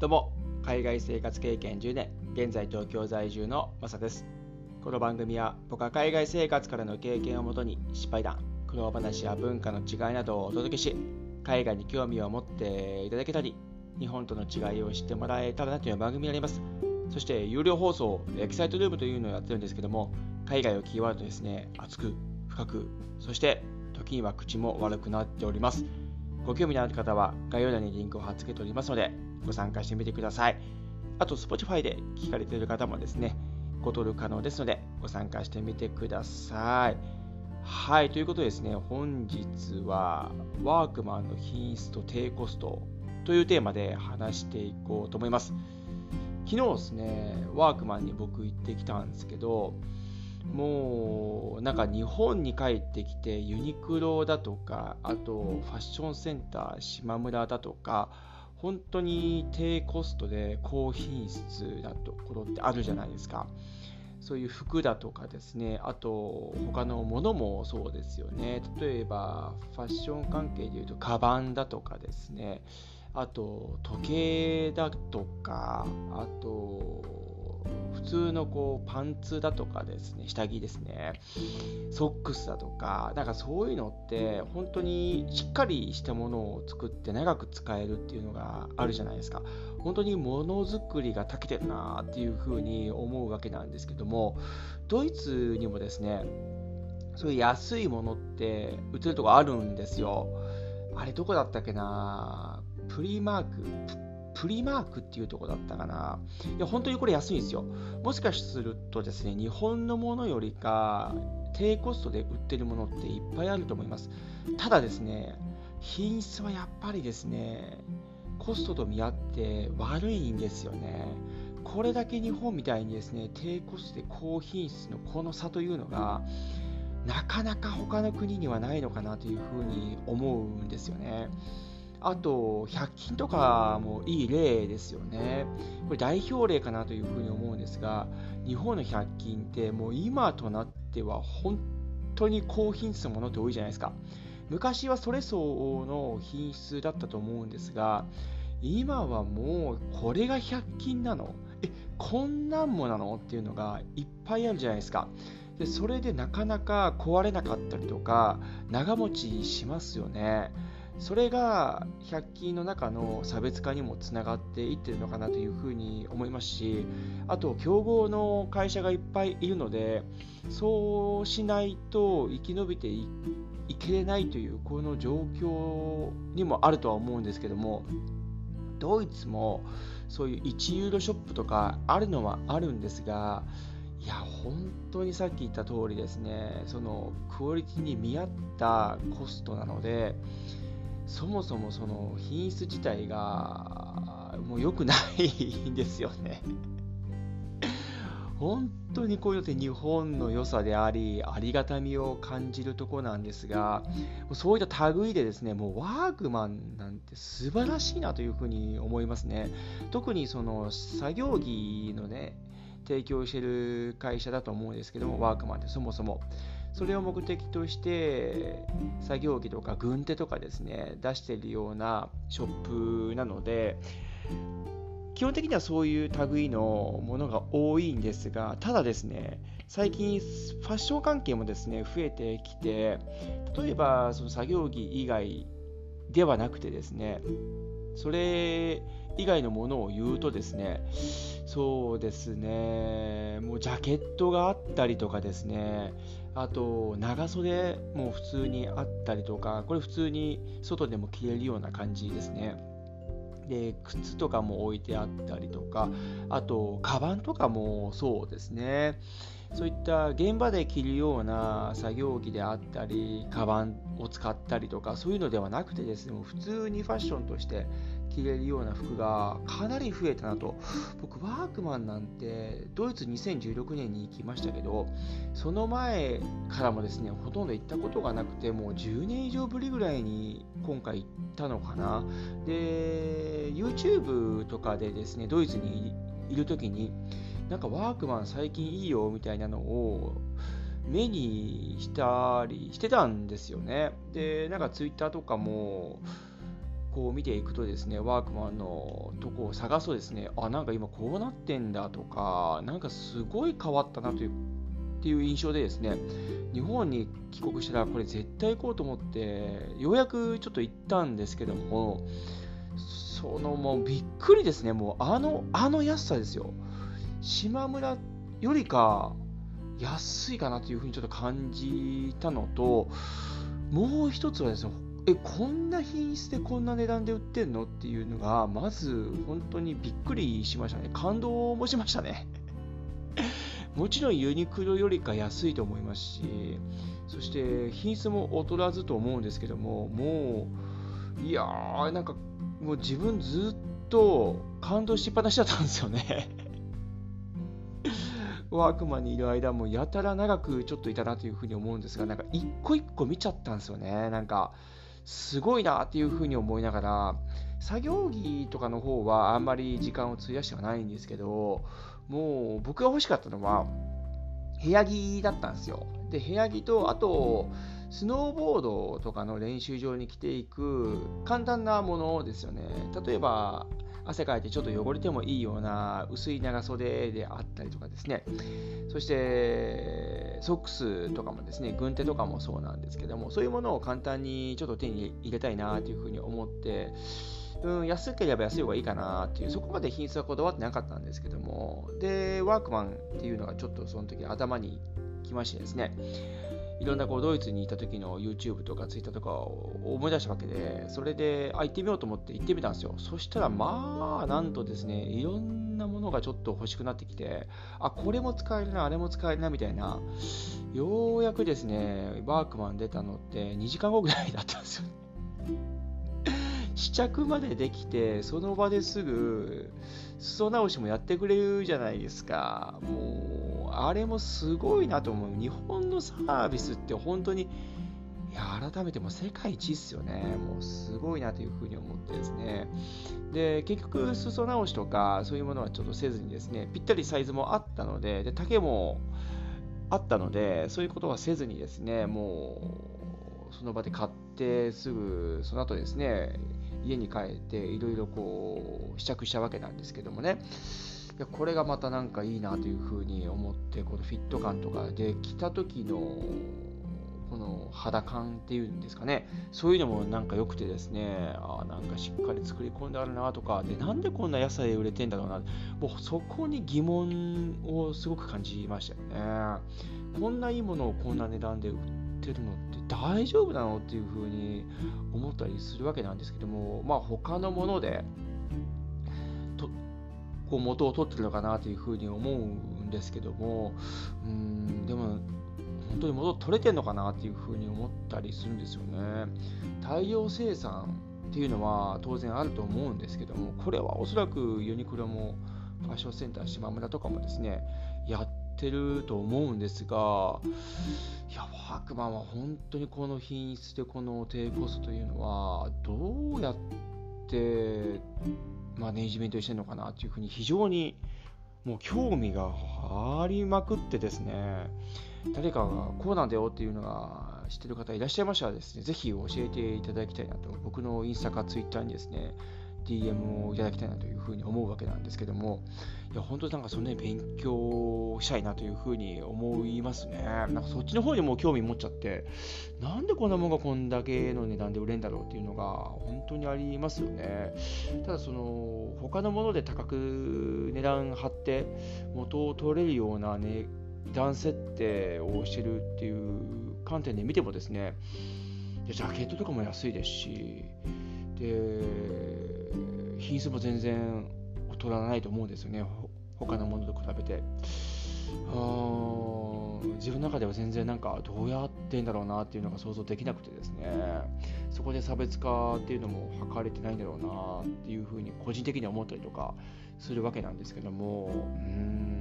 どうも、海外生活経験10年、現在東京在住のマサです。この番組は僕は海外生活からの経験をもとに失敗談、苦労話や文化の違いなどをお届けし、海外に興味を持っていただけたり、日本との違いを知ってもらえたらなという番組になります。そして有料放送、エキサイトルームというのをやってるんですけども、海外をキーワードですね、熱く、深く、そして時には口も悪くなっております。ご興味のある方は概要欄にリンクを貼っ付けておりますので、ご参加してみてください。あと、Spotify で聞かれている方もですね、ご登録可能ですので、ご参加してみてください。はい、ということでですね、本日はワークマンの品質と低コストというテーマで話していこうと思います。昨日ですね、ワークマンに僕行ってきたんですけど、もうなんか日本に帰ってきてユニクロだとかあとファッションセンター島村だとか本当に低コストで高品質なところってあるじゃないですか。そういう服だとかですね、あと他のものもそうですよね。例えばファッション関係でいうと、カバンだとかですね、あと時計だとか、あと通のこうパンツだとかですね、下着ですね、ソックスだとか、なんかそういうのって本当にしっかりしたものを作って長く使えるっていうのがあるじゃないですか。本当にものづくりが長けてるなっていうふうに思うわけなんですけども、ドイツにもですね、そういう安いものって売ってるとこあるんですよ。あれどこだったっけなプリマーク、プリマークっていうとこだったかな。いや、本当にこれ安いんですよ。もしかするとですね、日本のものよりか低コストで売ってるものっていっぱいあると思います。ただですね、品質はやっぱりですね、コストと見合って悪いんですよね。これだけ日本みたいにですね、低コストで高品質のこの差というのが、なかなか他の国にはないのかなというふうに思うんですよね。あと、100均とかもいい例ですよね。これ代表例かなというふうに思うんですが、日本の100均ってもう今となっては本当に高品質のものって多いじゃないですか。昔はそれ相応の品質だったと思うんですが、今はもうこれが100均なのえ、こんなんもなのっていうのがいっぱいあるじゃないですか。でそれでなかなか壊れなかったりとか長持ちしますよね。それが100均の中の差別化にもつながっていってるのかなというふうに思いますしあと競合の会社がいっぱいいるのでそうしないと生き延びていけれないというこの状況にもあるとは思うんですけどもドイツもそういう1ユーロショップとかあるのはあるんですがいや本当にさっき言った通りですねそのクオリティに見合ったコストなのでそもそもその品質自体がもう良くないんですよね 本当にこういうのって日本の良さであり、ありがたみを感じるとこなんですが、そういった類でですね、もうワークマンなんて素晴らしいなというふうに思いますね。特にその作業着のね、提供してる会社だと思うんですけども、ワークマンってそもそも。それを目的として作業着とか軍手とかですね出しているようなショップなので基本的にはそういう類のものが多いんですがただですね最近ファッション関係もですね増えてきて例えばその作業着以外ではなくてですねそれ以外のものを言うとですねそうですねもうジャケットがあったりとかですねあと長袖も普通にあったりとかこれ普通に外でも着れるような感じですね。で靴とかも置いてあったりとかあとカバンとかもそうですね。そういった現場で着るような作業着であったりカバンを使ったりとかそういうのではなくてですね普通にファッションとして着れるような服がかなり増えたなと僕ワークマンなんてドイツ2016年に行きましたけどその前からもですねほとんど行ったことがなくてもう10年以上ぶりぐらいに今回行ったのかなで YouTube とかでですねドイツにいる時になんかワークマン最近いいよみたいなのを目にしたりしてたんですよね。で、なんかツイッターとかもこう見ていくとですね、ワークマンのとこを探すとですね、あ、なんか今こうなってんだとか、なんかすごい変わったなというっていう印象でですね、日本に帰国したらこれ絶対行こうと思って、ようやくちょっと行ったんですけども、そのもうびっくりですね、もうあの、あの安さですよ。島村よりか安いかなというふうにちょっと感じたのと、もう一つはですね、え、こんな品質でこんな値段で売ってんの？っていうのが、まず本当にびっくりしましたね。感動もしましたね。もちろんユニクロよりか安いと思いますし、そして品質も劣らずと思うんですけども、もう、いやー、なんかもう自分ずっと感動しっぱなしだったんですよね ワークマンにいる間もやたら長くちょっといたなというふうに思うんですが、なんか一個一個見ちゃったんですよね。なんか、すごいなっていうふうに思いながら、作業着とかの方はあんまり時間を費やしてはないんですけど、もう僕が欲しかったのは、部屋着だったんですよ。で、部屋着と、あと、スノーボードとかの練習場に着ていく簡単なものですよね。例えば、汗かいてちょっと汚れてもいいような薄い長袖であったりとかですね。そして、ソックスとかもですね、軍手とかもそうなんですけども、そういうものを簡単にちょっと手に入れたいなというふうに思って、うん、安ければ安い方がいいかなっていう、そこまで品質はこだわってなかったんですけども、で、ワークマンっていうのがちょっとその時頭にきましてですね、いろんなこうドイツにいた時の YouTube とか Twitter とかを思い出したわけで、それで、あ、行ってみようと思って行ってみたんですよ。そしたら、まあ、なんとですね、いろんなものがちょっと欲しくなってきて、あ、これも使えるな、あれも使えるな、みたいな、ようやくですね、ワークマン出たのって2時間後ぐらいだったんですよ。試着までできて、その場ですぐ、裾直しもやってくれるじゃないですか。もう、あれもすごいなと思う。日本のサービスって本当に、いや、改めても世界一っすよね。もうすごいなというふうに思ってですね。で、結局、裾直しとか、そういうものはちょっとせずにですね、ぴったりサイズもあったので、で、丈もあったので、そういうことはせずにですね、もう、その場で買ってすぐ、その後ですね、家に帰っていろいろこう試着したわけなんですけどもねやこれがまたなんかいいなというふうに思ってこのフィット感とかで着た時のこの肌感っていうんですかね。そういうのもなんか良くてですねあなんかしっかり作り込んであるなとか。でなんでこんな野菜売れてんだろうな。もうそこに疑問をすごく感じましたよね。こんないいものをこんな値段で売ってるのって大丈夫なのっていうふうに思ったりするわけなんですけども、まあ、他のものでこう元を取ってるのかなというふうに思うんですけどもうんでも本当に元取れてるのかなっていうふうに思ったりするんですよね。大量生産っていうのは当然あると思うんですけどもこれはおそらくユニクロもファッションセンター島村とかもですねやってると思うんですがいやワークマンは本当にこの品質でこの低コストというのはどうやってマネージメントしてるのかなというふうに非常にもう興味がありまくってですね。誰かがこうなんだよっていうのが知ってる方いらっしゃいましたらですねぜひ教えていただきたいなと。僕のインスタかツイッターにですね DM をいただきたいなというふうに思うわけなんですけども、いや、本当になんかそのね、勉強したいなというふうに思いますね。なんかそっちの方にも興味持っちゃって、なんでこんなものがこんだけの値段で売れんだろうっていうのが本当にありますよね。ただその、他のもので高く値段張って元を取れるような値段設定をしてるっていう観点で見てもですね、ジャケットとかも安いですし、で、品質も全然劣らないと思うんですよね。他のものと比べて。自分の中では全然なんかどうやってんだろうなっていうのが想像できなくてですね。そこで差別化っていうのも図れてないんだろうなっていうふうに個人的には思ったりとかするわけなんですけども。うん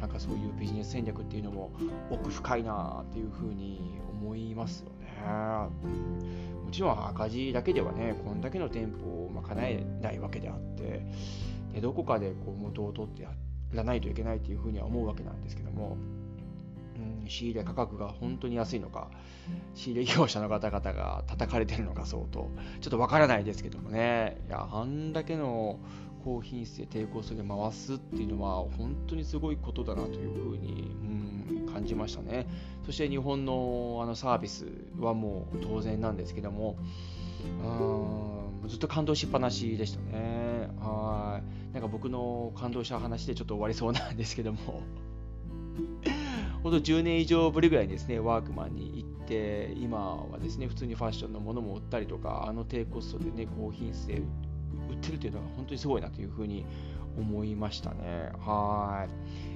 なんかそういうビジネス戦略っていうのも奥深いなっていうふうに思いますよね。もちろん赤字だけではね、こんだけの店舗をま叶えないわけであって、でどこかでこう元を取ってやらないといけないというふうには思うわけなんですけども、うん、仕入れ価格が本当に安いのか、仕入れ業者の方々が叩かれてるのか相当、ちょっとわからないですけどもね、いや、あんだけの高品質で低コストで回すっていうのは、本当にすごいことだなというふうに、うん、感じましたね。そして日本のあのサービスはもう当然なんですけども、うんずっと感動しっぱなしでしたね。はい。なんか僕の感動した話でちょっと終わりそうなんですけどもほんと10年以上ぶりぐらいにですね、ワークマンに行って、今はですね、普通にファッションのものも売ったりとか、あの低コストでね、高品質で売ってるというのは本当にすごいなというふうに思いましたね。は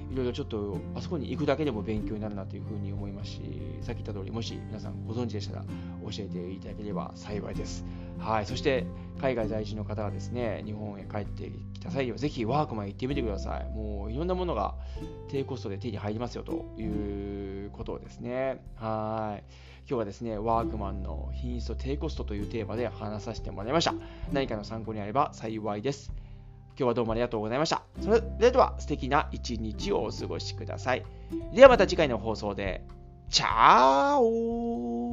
い。いろいろちょっと、あそこに行くだけでも勉強になるなというふうに思いますし、さっき言った通り、もし皆さんご存知でしたら教えていただければ幸いです。はい。そして、海外在住の方はですね、日本へ帰ってきた際には、ぜひワークマン行ってみてください。もういろんなものが低コストで手に入りますよということですね。はい。今日はですね、ワークマンの品質と低コストというテーマで話させてもらいました。何かの参考になれば幸いです。今日はどうもありがとうございました。それでは素敵な一日をお過ごしください。ではまた次回の放送で。チャオ